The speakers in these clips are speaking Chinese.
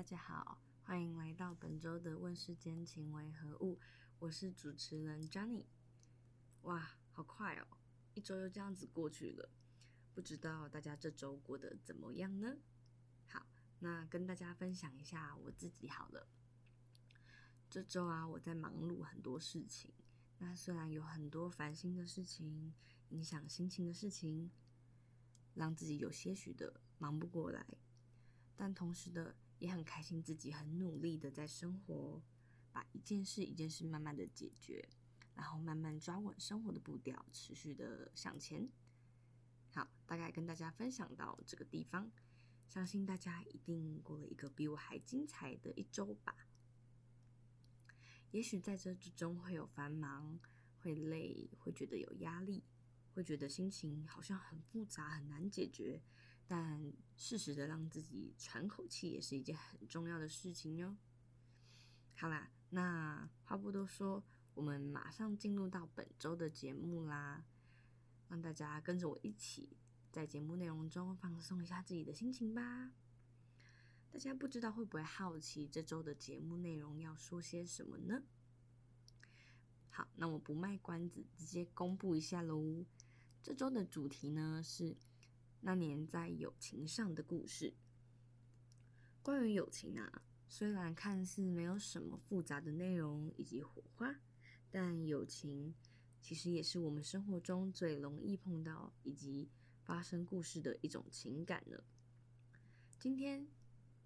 大家好，欢迎来到本周的问世间情为何物，我是主持人 Johnny。哇，好快哦，一周又这样子过去了，不知道大家这周过得怎么样呢？好，那跟大家分享一下我自己好了。这周啊，我在忙碌很多事情，那虽然有很多烦心的事情，影响心情的事情，让自己有些许的忙不过来，但同时的。也很开心，自己很努力的在生活，把一件事一件事慢慢的解决，然后慢慢抓稳生活的步调，持续的向前。好，大概跟大家分享到这个地方，相信大家一定过了一个比我还精彩的一周吧。也许在这之中会有繁忙，会累，会觉得有压力。会觉得心情好像很复杂，很难解决，但适时的让自己喘口气也是一件很重要的事情哟。好啦，那话不多说，我们马上进入到本周的节目啦，让大家跟着我一起在节目内容中放松一下自己的心情吧。大家不知道会不会好奇这周的节目内容要说些什么呢？好，那我不卖关子，直接公布一下喽。这周的主题呢，是那年在友情上的故事。关于友情啊，虽然看似没有什么复杂的内容以及火花，但友情其实也是我们生活中最容易碰到以及发生故事的一种情感呢。今天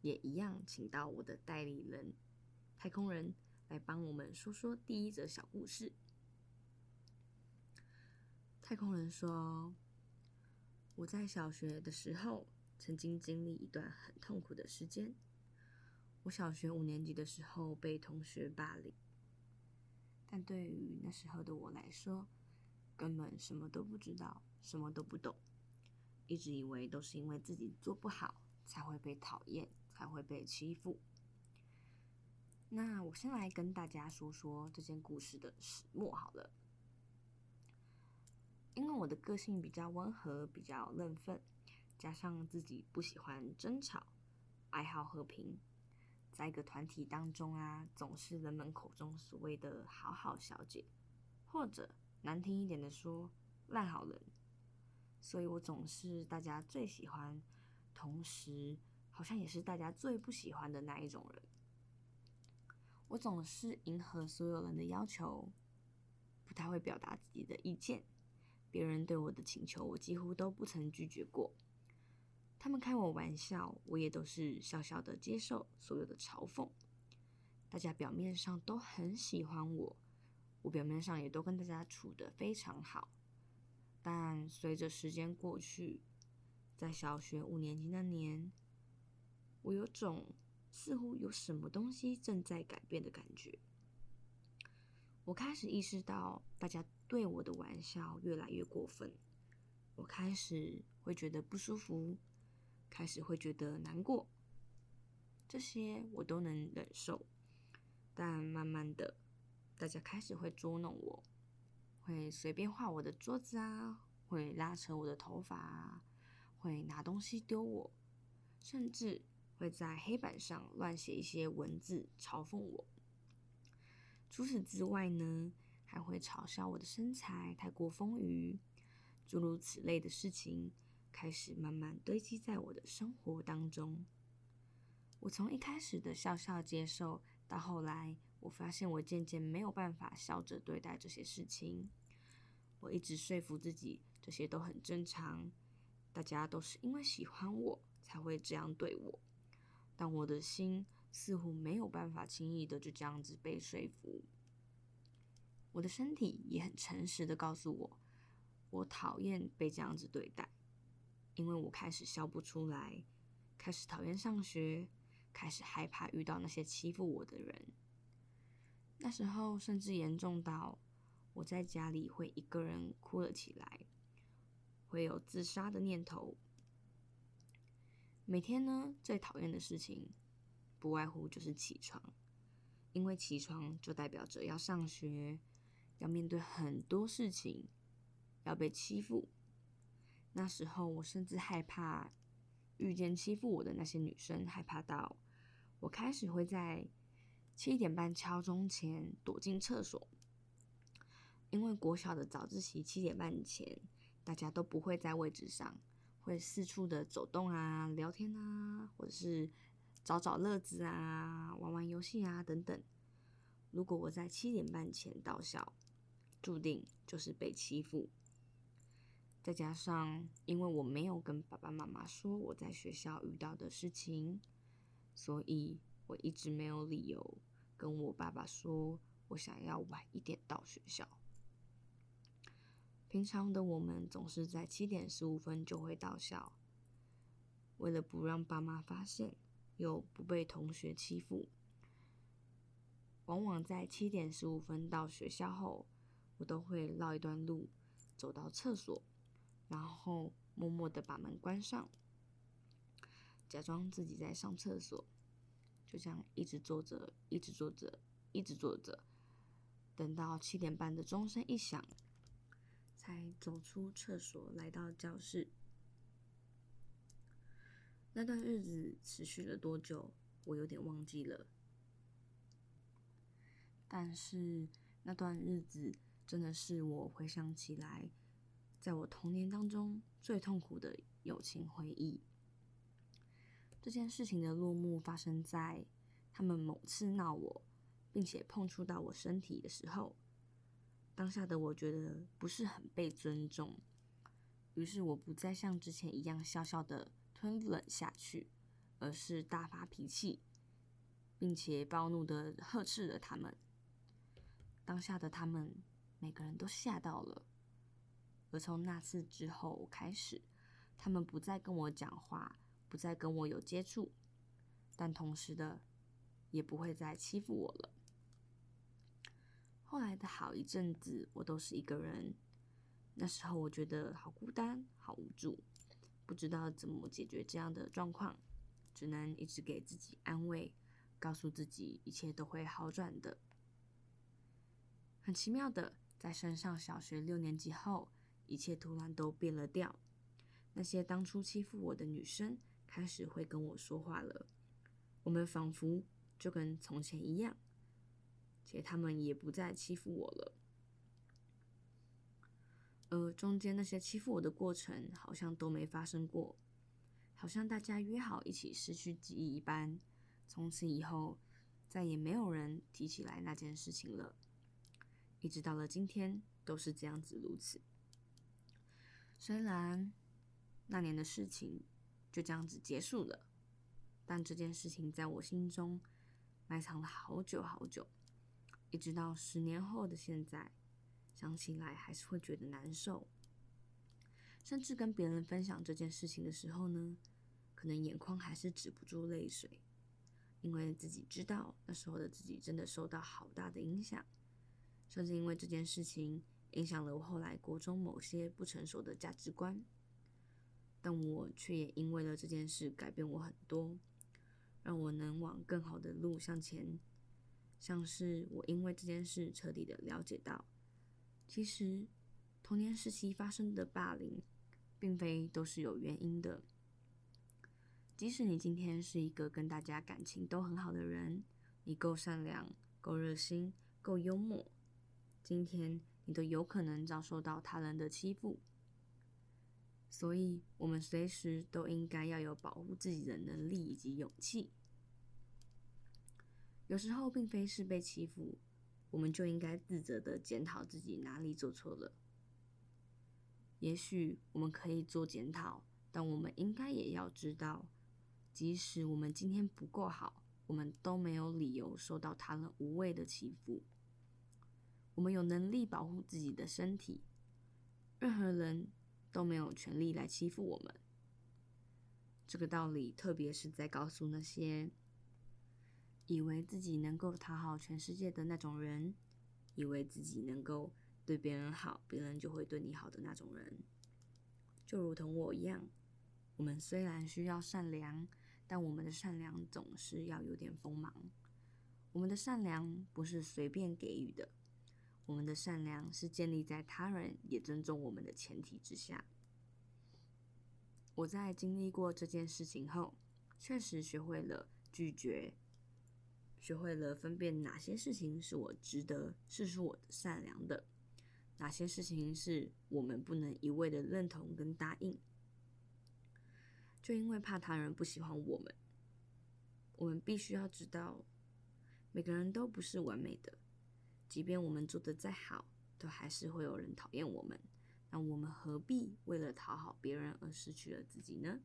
也一样，请到我的代理人太空人来帮我们说说第一则小故事。太空人说：“我在小学的时候，曾经经历一段很痛苦的时间。我小学五年级的时候被同学霸凌，但对于那时候的我来说，根本什么都不知道，什么都不懂，一直以为都是因为自己做不好，才会被讨厌，才会被欺负。那我先来跟大家说说这件故事的始末好了。”因为我的个性比较温和，比较认份，加上自己不喜欢争吵，爱好和平，在一个团体当中啊，总是人们口中所谓的好好小姐，或者难听一点的说烂好人，所以我总是大家最喜欢，同时好像也是大家最不喜欢的那一种人。我总是迎合所有人的要求，不太会表达自己的意见。别人对我的请求，我几乎都不曾拒绝过。他们开我玩笑，我也都是笑笑的接受所有的嘲讽。大家表面上都很喜欢我，我表面上也都跟大家处得非常好。但随着时间过去，在小学五年级那年，我有种似乎有什么东西正在改变的感觉。我开始意识到，大家对我的玩笑越来越过分。我开始会觉得不舒服，开始会觉得难过。这些我都能忍受，但慢慢的，大家开始会捉弄我，会随便画我的桌子啊，会拉扯我的头发啊，会拿东西丢我，甚至会在黑板上乱写一些文字嘲讽我。除此之外呢，还会嘲笑我的身材太过丰腴，诸如此类的事情开始慢慢堆积在我的生活当中。我从一开始的笑笑接受，到后来我发现我渐渐没有办法笑着对待这些事情。我一直说服自己，这些都很正常，大家都是因为喜欢我才会这样对我，但我的心。似乎没有办法轻易的就这样子被说服。我的身体也很诚实的告诉我，我讨厌被这样子对待，因为我开始笑不出来，开始讨厌上学，开始害怕遇到那些欺负我的人。那时候甚至严重到我在家里会一个人哭了起来，会有自杀的念头。每天呢，最讨厌的事情。不外乎就是起床，因为起床就代表着要上学，要面对很多事情，要被欺负。那时候我甚至害怕遇见欺负我的那些女生，害怕到我开始会在七点半敲钟前躲进厕所，因为国小的早自习七点半前，大家都不会在位置上，会四处的走动啊、聊天啊，或者是找找乐子啊、玩玩游戏啊等等。如果我在七点半前到校，注定就是被欺负。再加上，因为我没有跟爸爸妈妈说我在学校遇到的事情，所以我一直没有理由跟我爸爸说我想要晚一点到学校。平常的我们总是在七点十五分就会到校，为了不让爸妈发现，又不被同学欺负，往往在七点十五分到学校后，我都会绕一段路走到厕所。然后默默的把门关上，假装自己在上厕所，就这样一直坐着，一直坐着，一直坐着，等到七点半的钟声一响，才走出厕所来到教室。那段日子持续了多久，我有点忘记了。但是那段日子真的是我回想起来。在我童年当中最痛苦的友情回忆。这件事情的落幕发生在他们某次闹我，并且碰触到我身体的时候。当下的我觉得不是很被尊重，于是我不再像之前一样笑笑的吞忍下去，而是大发脾气，并且暴怒的呵斥了他们。当下的他们每个人都吓到了。而从那次之后开始，他们不再跟我讲话，不再跟我有接触，但同时的，也不会再欺负我了。后来的好一阵子，我都是一个人。那时候我觉得好孤单，好无助，不知道怎么解决这样的状况，只能一直给自己安慰，告诉自己一切都会好转的。很奇妙的，在升上小学六年级后。一切突然都变了调，那些当初欺负我的女生开始会跟我说话了，我们仿佛就跟从前一样，且他们也不再欺负我了。而中间那些欺负我的过程好像都没发生过，好像大家约好一起失去记忆一般，从此以后再也没有人提起来那件事情了，一直到了今天都是这样子如此。虽然那年的事情就这样子结束了，但这件事情在我心中埋藏了好久好久，一直到十年后的现在，想起来还是会觉得难受。甚至跟别人分享这件事情的时候呢，可能眼眶还是止不住泪水，因为自己知道那时候的自己真的受到好大的影响，甚至因为这件事情。影响了我后来国中某些不成熟的价值观，但我却也因为了这件事改变我很多，让我能往更好的路向前。像是我因为这件事彻底的了解到，其实童年时期发生的霸凌，并非都是有原因的。即使你今天是一个跟大家感情都很好的人，你够善良、够热心、够幽默，今天。你都有可能遭受到他人的欺负，所以我们随时都应该要有保护自己的能力以及勇气。有时候并非是被欺负，我们就应该自责的检讨自己哪里做错了。也许我们可以做检讨，但我们应该也要知道，即使我们今天不够好，我们都没有理由受到他人无谓的欺负。我们有能力保护自己的身体，任何人都没有权利来欺负我们。这个道理，特别是在告诉那些以为自己能够讨好全世界的那种人，以为自己能够对别人好，别人就会对你好的那种人。就如同我一样，我们虽然需要善良，但我们的善良总是要有点锋芒。我们的善良不是随便给予的。我们的善良是建立在他人也尊重我们的前提之下。我在经历过这件事情后，确实学会了拒绝、学会了分辨哪些事情是我值得，是我的善良的，哪些事情是我们不能一味的认同跟答应。就因为怕他人不喜欢我们，我们必须要知道，每个人都不是完美的，即便我们做得再好，都还是会有人讨厌我们。那我们何必为了讨好别人而失去了自己呢？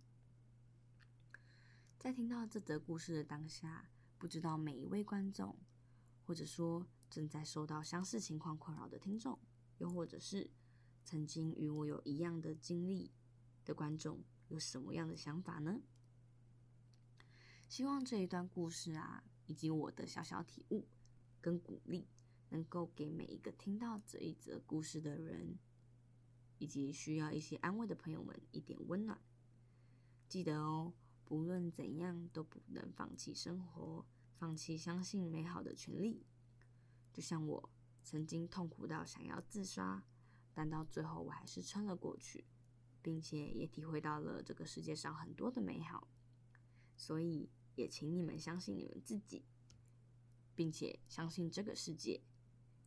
在听到这则故事的当下，不知道每一位观众，或者说正在受到相似情况困扰的听众，又或者是曾经与我有一样的经历的观众。有什么样的想法呢？希望这一段故事啊，以及我的小小体悟跟鼓励，能够给每一个听到这一则故事的人，以及需要一些安慰的朋友们一点温暖。记得哦，不论怎样都不能放弃生活，放弃相信美好的权利。就像我曾经痛苦到想要自杀，但到最后我还是撑了过去。并且也体会到了这个世界上很多的美好，所以也请你们相信你们自己，并且相信这个世界，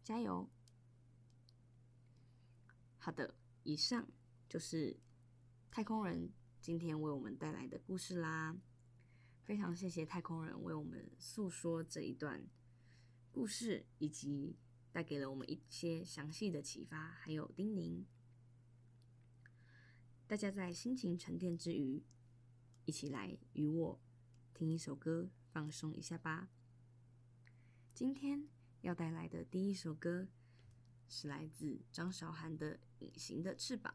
加油！好的，以上就是太空人今天为我们带来的故事啦。非常谢谢太空人为我们诉说这一段故事，以及带给了我们一些详细的启发，还有叮咛。大家在心情沉淀之余，一起来与我听一首歌，放松一下吧。今天要带来的第一首歌是来自张韶涵的《隐形的翅膀》，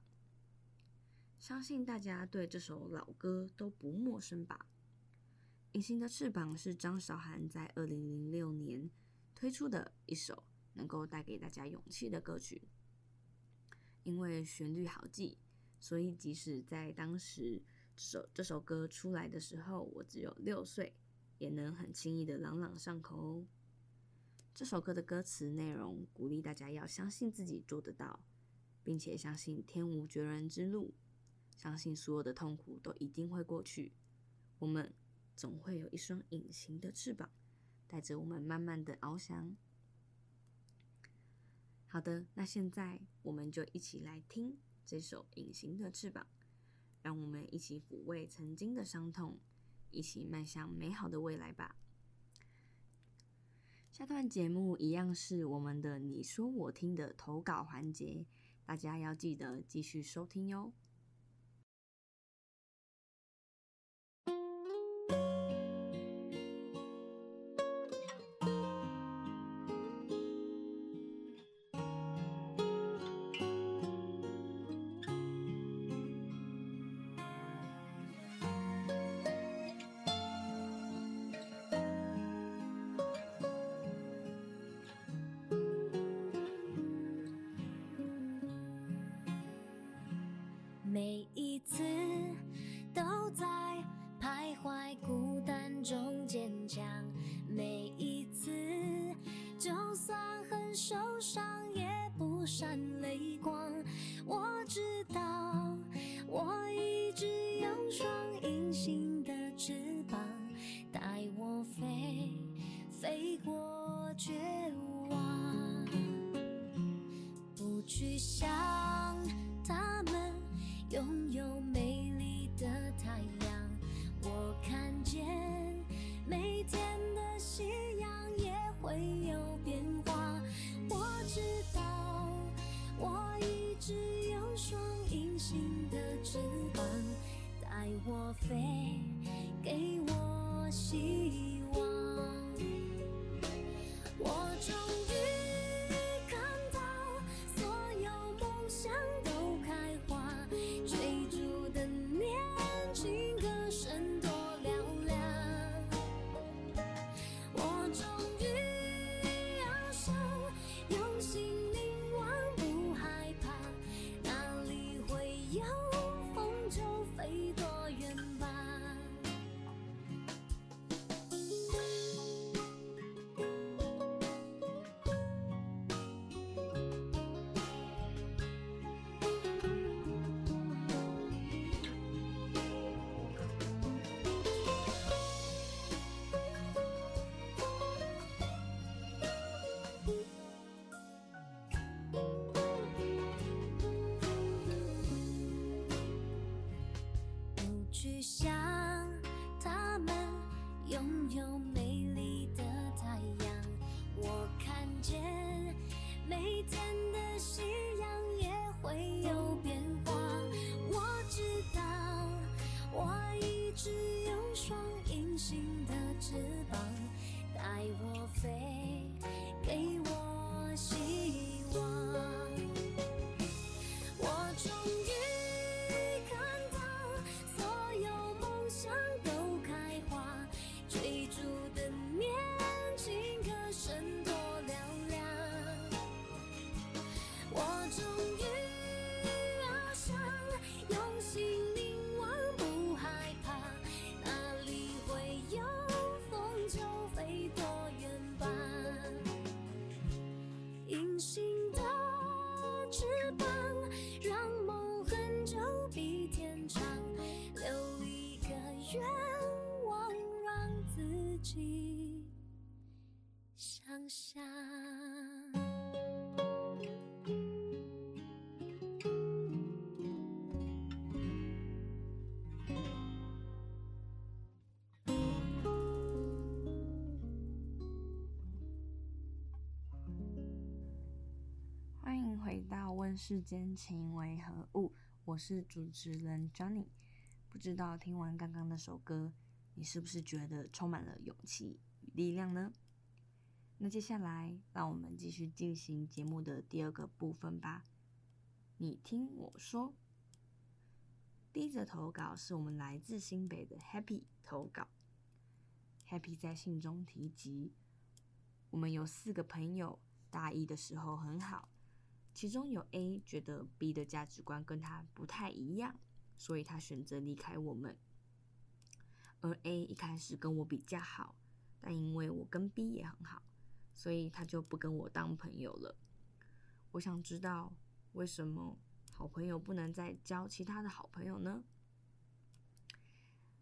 相信大家对这首老歌都不陌生吧？《隐形的翅膀》是张韶涵在二零零六年推出的一首能够带给大家勇气的歌曲，因为旋律好记。所以，即使在当时这首这首歌出来的时候，我只有六岁，也能很轻易的朗朗上口哦。这首歌的歌词内容鼓励大家要相信自己做得到，并且相信天无绝人之路，相信所有的痛苦都一定会过去。我们总会有一双隐形的翅膀，带着我们慢慢的翱翔。好的，那现在我们就一起来听。这首隐形的翅膀，让我们一起抚慰曾经的伤痛，一起迈向美好的未来吧。下段节目一样是我们的你说我听的投稿环节，大家要记得继续收听哟。闪泪光我知道我一直有双隐形的翅膀带我飞飞过绝望。不去想他们拥有美丽的太阳我看见翅膀带我飞，给我希望。我终于看到所有梦想都开花，追逐的年轻歌声多嘹亮。我终于仰首，用心凝望，不害怕，哪里会有？your mind. 世间情为何物》，我是主持人 Johnny。不知道听完刚刚那首歌，你是不是觉得充满了勇气与力量呢？那接下来，让我们继续进行节目的第二个部分吧。你听我说，第一则投稿是我们来自新北的 Happy 投稿。Happy 在信中提及，我们有四个朋友，大一的时候很好，其中有 A 觉得 B 的价值观跟他不太一样，所以他选择离开我们。而 A 一开始跟我比较好，但因为我跟 B 也很好。所以他就不跟我当朋友了。我想知道为什么好朋友不能再交其他的好朋友呢？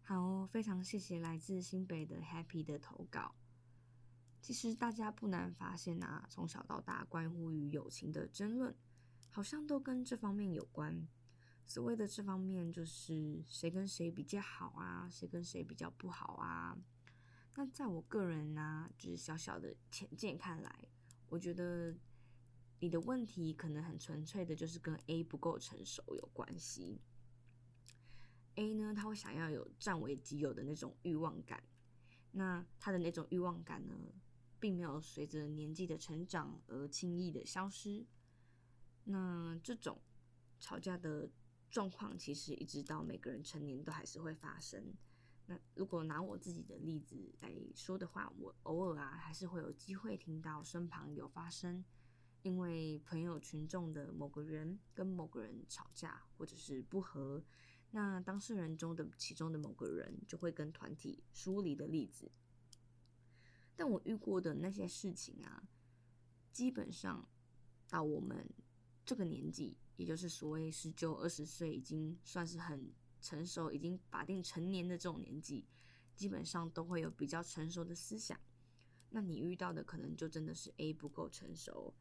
好哦，非常谢谢来自新北的 Happy 的投稿。其实大家不难发现啊，从小到大关乎于友情的争论，好像都跟这方面有关。所谓的这方面，就是谁跟谁比较好啊，谁跟谁比较不好啊。那在我个人呢、就是小小的浅见看来，我觉得你的问题可能很纯粹的，就是跟 A 不够成熟有关系。A 呢，他会想要有占为己有的那种欲望感，那他的那种欲望感呢，并没有随着年纪的成长而轻易的消失。那这种吵架的状况，其实一直到每个人成年都还是会发生。那如果拿我自己的例子来说的话，我偶尔啊还是会有机会听到身旁有发生，因为朋友群众的某个人跟某个人吵架或者是不和，那当事人中的其中的某个人就会跟团体疏离的例子。但我遇过的那些事情啊，基本上到我们这个年纪，也就是所谓十九二十岁，已经算是很。成熟已经法定成年的这种年纪，基本上都会有比较成熟的思想。那你遇到的可能就真的是 A 不够成熟。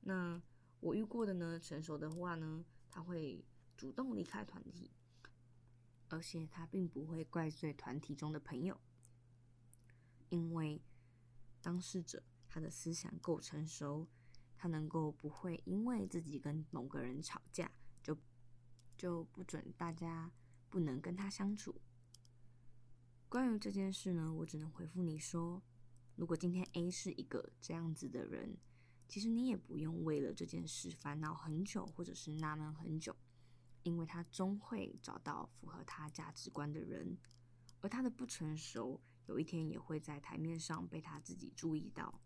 那我遇过的呢，成熟的话呢，他会主动离开团体，而且他并不会怪罪团体中的朋友，因为当事者他的思想够成熟，他能够不会因为自己跟某个人吵架，就就不准大家。不能跟他相处。关于这件事呢，我只能回复你说，如果今天 A 是一个这样子的人，其实你也不用为了这件事烦恼很久，或者是纳闷很久，因为他终会找到符合他价值观的人，而他的不成熟，有一天也会在台面上被他自己注意到。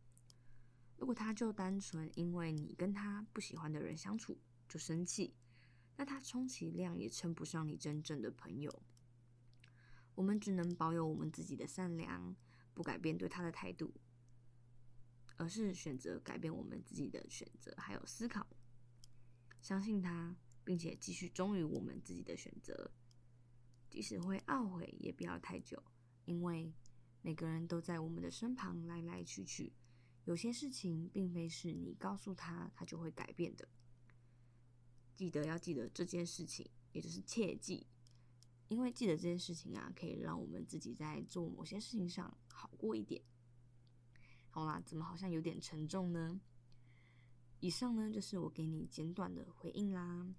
如果他就单纯因为你跟他不喜欢的人相处就生气。那他充其量也称不上你真正的朋友。我们只能保有我们自己的善良，不改变对他的态度，而是选择改变我们自己的选择，还有思考，相信他，并且继续忠于我们自己的选择。即使会懊悔，也不要太久，因为每个人都在我们的身旁来来去去，有些事情并非是你告诉他，他就会改变的。记得要记得这件事情，也就是切记，因为记得这件事情啊，可以让我们自己在做某些事情上好过一点。好啦，怎么好像有点沉重呢？以上呢，就是我给你简短的回应啦。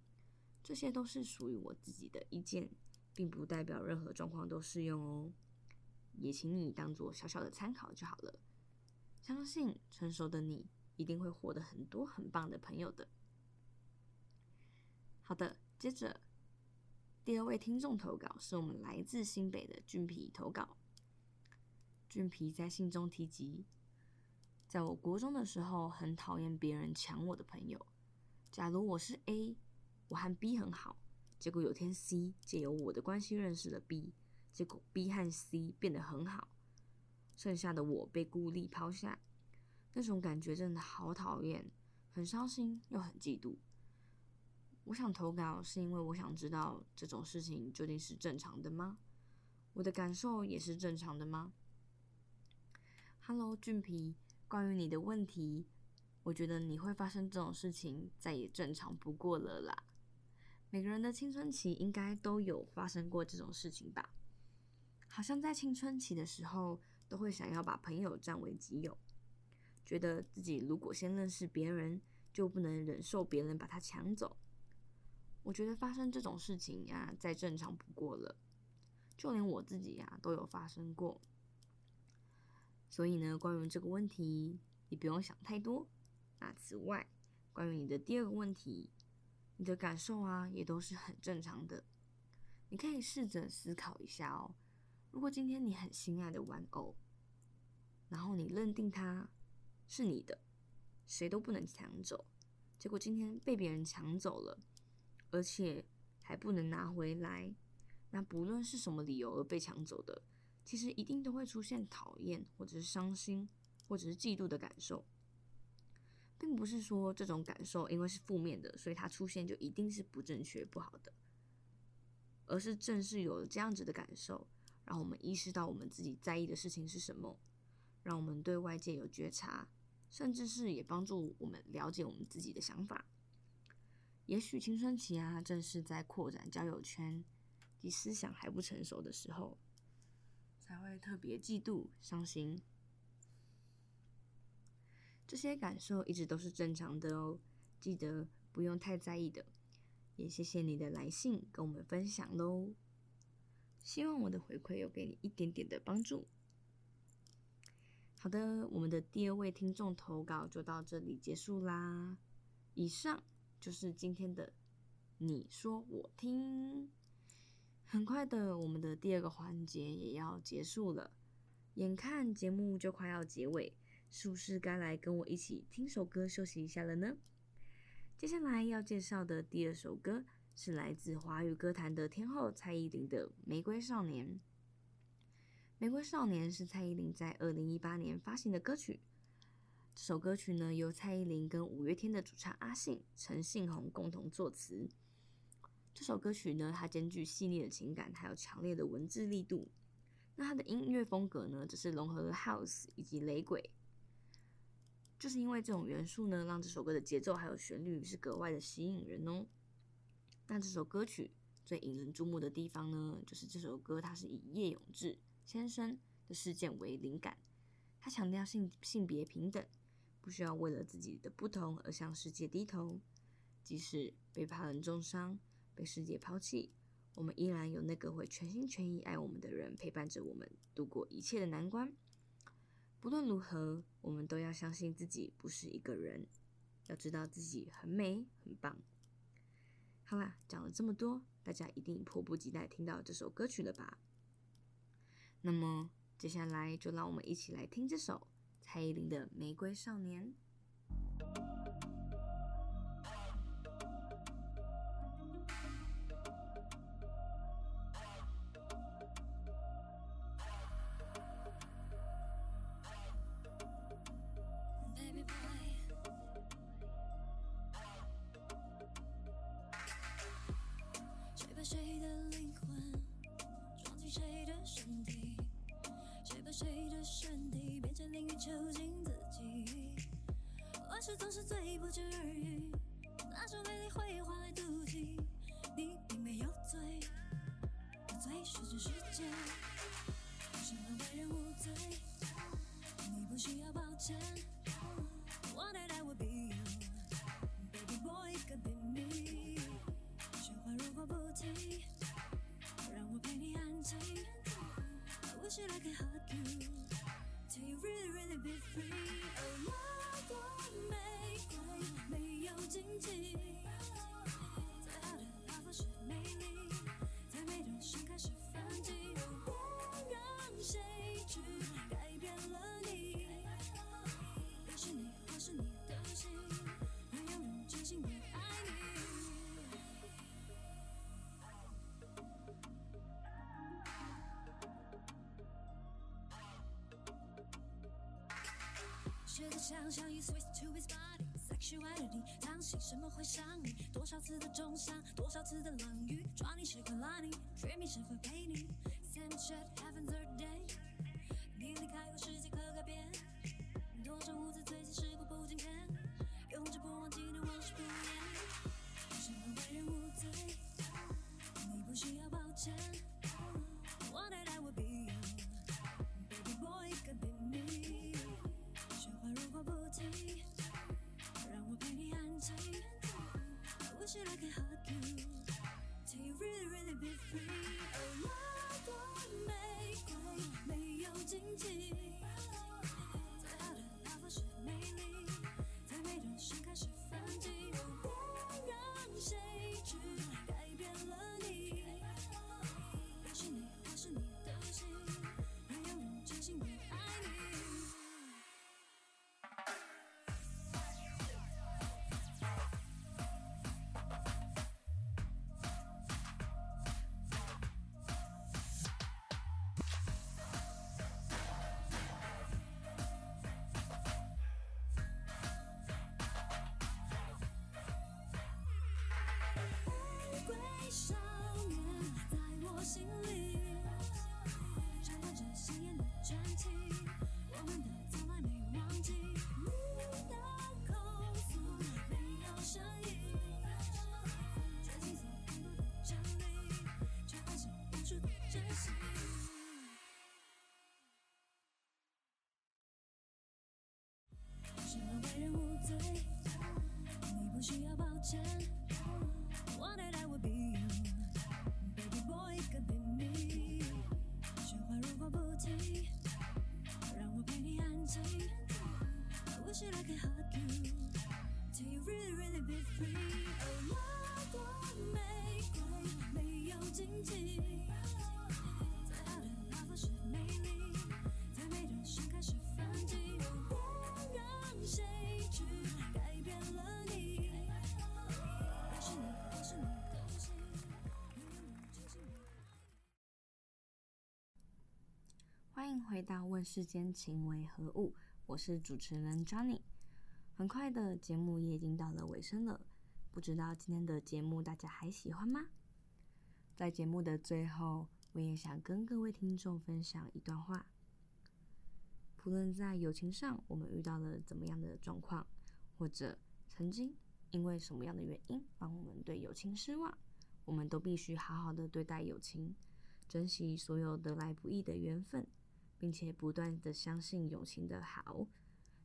这些都是属于我自己的意见，并不代表任何状况都适用哦。也请你当做小小的参考就好了。相信成熟的你一定会获得很多很棒的朋友的。好的，接着第二位听众投稿是我们来自新北的俊皮投稿。俊皮在信中提及，在我国中的时候，很讨厌别人抢我的朋友。假如我是 A，我和 B 很好，结果有天 C 借由我的关系认识了 B，结果 B 和 C 变得很好，剩下的我被孤立抛下，那种感觉真的好讨厌，很伤心又很嫉妒。我想投稿是因为我想知道这种事情究竟是正常的吗？我的感受也是正常的吗？Hello，俊皮，关于你的问题，我觉得你会发生这种事情再也正常不过了啦。每个人的青春期应该都有发生过这种事情吧？好像在青春期的时候，都会想要把朋友占为己有，觉得自己如果先认识别人，就不能忍受别人把他抢走。我觉得发生这种事情呀，再正常不过了，就连我自己呀都有发生过。所以呢，关于这个问题，你不用想太多。那此外，关于你的第二个问题，你的感受啊，也都是很正常的。你可以试着思考一下哦。如果今天你很心爱的玩偶，然后你认定它是你的，谁都不能抢走，结果今天被别人抢走了，而且还不能拿回来，那不论是什么理由而被抢走的。其实一定都会出现讨厌，或者是伤心，或者是嫉妒的感受，并不是说这种感受因为是负面的，所以它出现就一定是不正确、不好的，而是正是有了这样子的感受，让我们意识到我们自己在意的事情是什么，让我们对外界有觉察，甚至是也帮助我们了解我们自己的想法。也许青春期啊，正是在扩展交友圈及思想还不成熟的时候。才会特别嫉妒、伤心，这些感受一直都是正常的哦，记得不用太在意的。也谢谢你的来信跟我们分享喽，希望我的回馈有给你一点点的帮助。好的，我们的第二位听众投稿就到这里结束啦。以上就是今天的你说我听。很快的，我们的第二个环节也要结束了，眼看节目就快要结尾，是不是该来跟我一起听首歌休息一下了呢？接下来要介绍的第二首歌是来自华语歌坛的天后蔡依林的《玫瑰少年》。《玫瑰少年》是蔡依林在二零一八年发行的歌曲。这首歌曲呢，由蔡依林跟五月天的主唱阿信、陈信宏共同作词。这首歌曲呢，它兼具细腻的情感，还有强烈的文字力度。那它的音乐风格呢，只是融合了 House 以及雷鬼。就是因为这种元素呢，让这首歌的节奏还有旋律是格外的吸引人哦。那这首歌曲最引人注目的地方呢，就是这首歌它是以叶永志先生的事件为灵感，他强调性性别平等，不需要为了自己的不同而向世界低头，即使被他人重伤。被世界抛弃，我们依然有那个会全心全意爱我们的人陪伴着我们度过一切的难关。不论如何，我们都要相信自己不是一个人，要知道自己很美很棒。好啦，讲了这么多，大家一定迫不及待听到这首歌曲了吧？那么接下来就让我们一起来听这首蔡依林的《玫瑰少年》。学着想象，you switch to his body，sexuality，当心什么会伤你？多少次的重伤，多少次的冷雨，抓你时刻拉你 Dreaming 是否陪你？Same shit happens every day。你离开后世界可改变，多少无字堆积时过不经典，永志不忘记的往事不言。什么为人无罪？你不需要抱歉。I wish I could hug you, till you really really be free。哦，那朵玫瑰没有荆棘， 为人无罪？你不需要抱歉。One day I will be you, baby boy could be me。说话如果不急，让我陪你安静。I wish I could hug you, till you really really be free。哦，那朵玫瑰没有荆棘，欢迎回到《问世间情为何物》，我是主持人 Johnny。很快的节目也已经到了尾声了，不知道今天的节目大家还喜欢吗？在节目的最后，我也想跟各位听众分享一段话。不论在友情上我们遇到了怎么样的状况，或者曾经因为什么样的原因让我们对友情失望，我们都必须好好的对待友情，珍惜所有得来不易的缘分。并且不断的相信友情的好，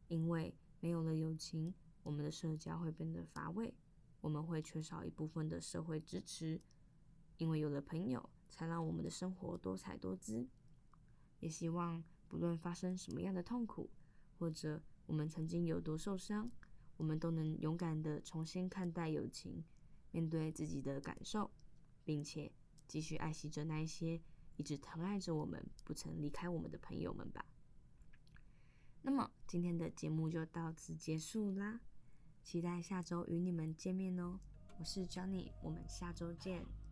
因为没有了友情，我们的社交会变得乏味，我们会缺少一部分的社会支持。因为有了朋友，才让我们的生活多彩多姿。也希望不论发生什么样的痛苦，或者我们曾经有多受伤，我们都能勇敢的重新看待友情，面对自己的感受，并且继续爱惜着那一些。一直疼爱着我们、不曾离开我们的朋友们吧。那么今天的节目就到此结束啦，期待下周与你们见面哦。我是 Johnny，我们下周见。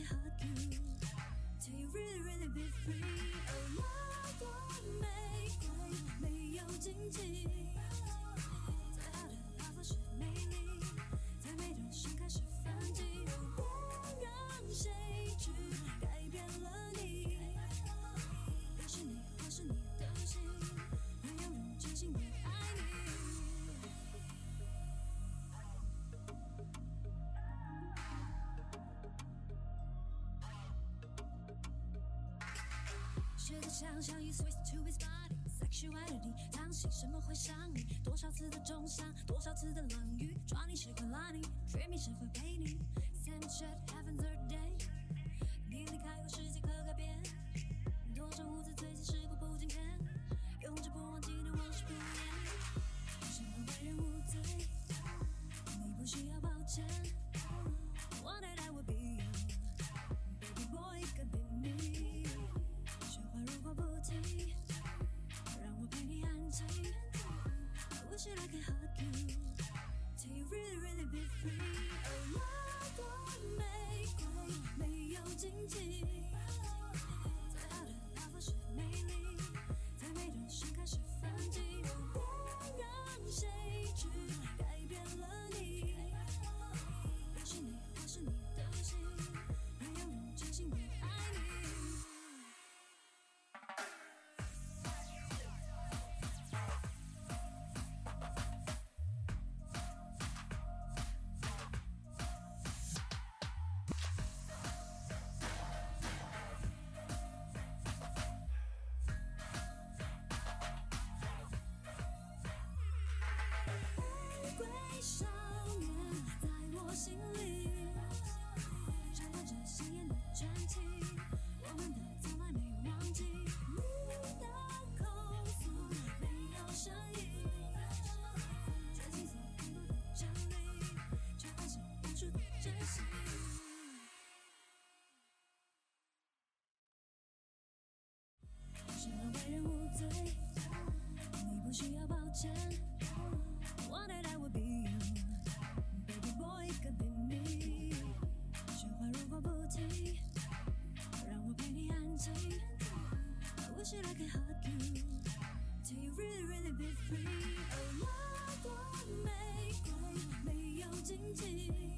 wish that I could hug you, till you really really be free. Oh，那朵玫瑰没有荆棘， 学着想象，you switch to his body sexuality，当心什么会伤你？多少次的重伤，多少次的冷雨，抓你时刻拉你，dream 你是否陪你？Same shit happens every day。 什么为人无罪？你不需要抱歉。One day I will be you, baby boy could be me。雪花如果不停，让我陪你安静。I wish I could hug you, till you really really be free。哦，那朵玫瑰没有荆棘。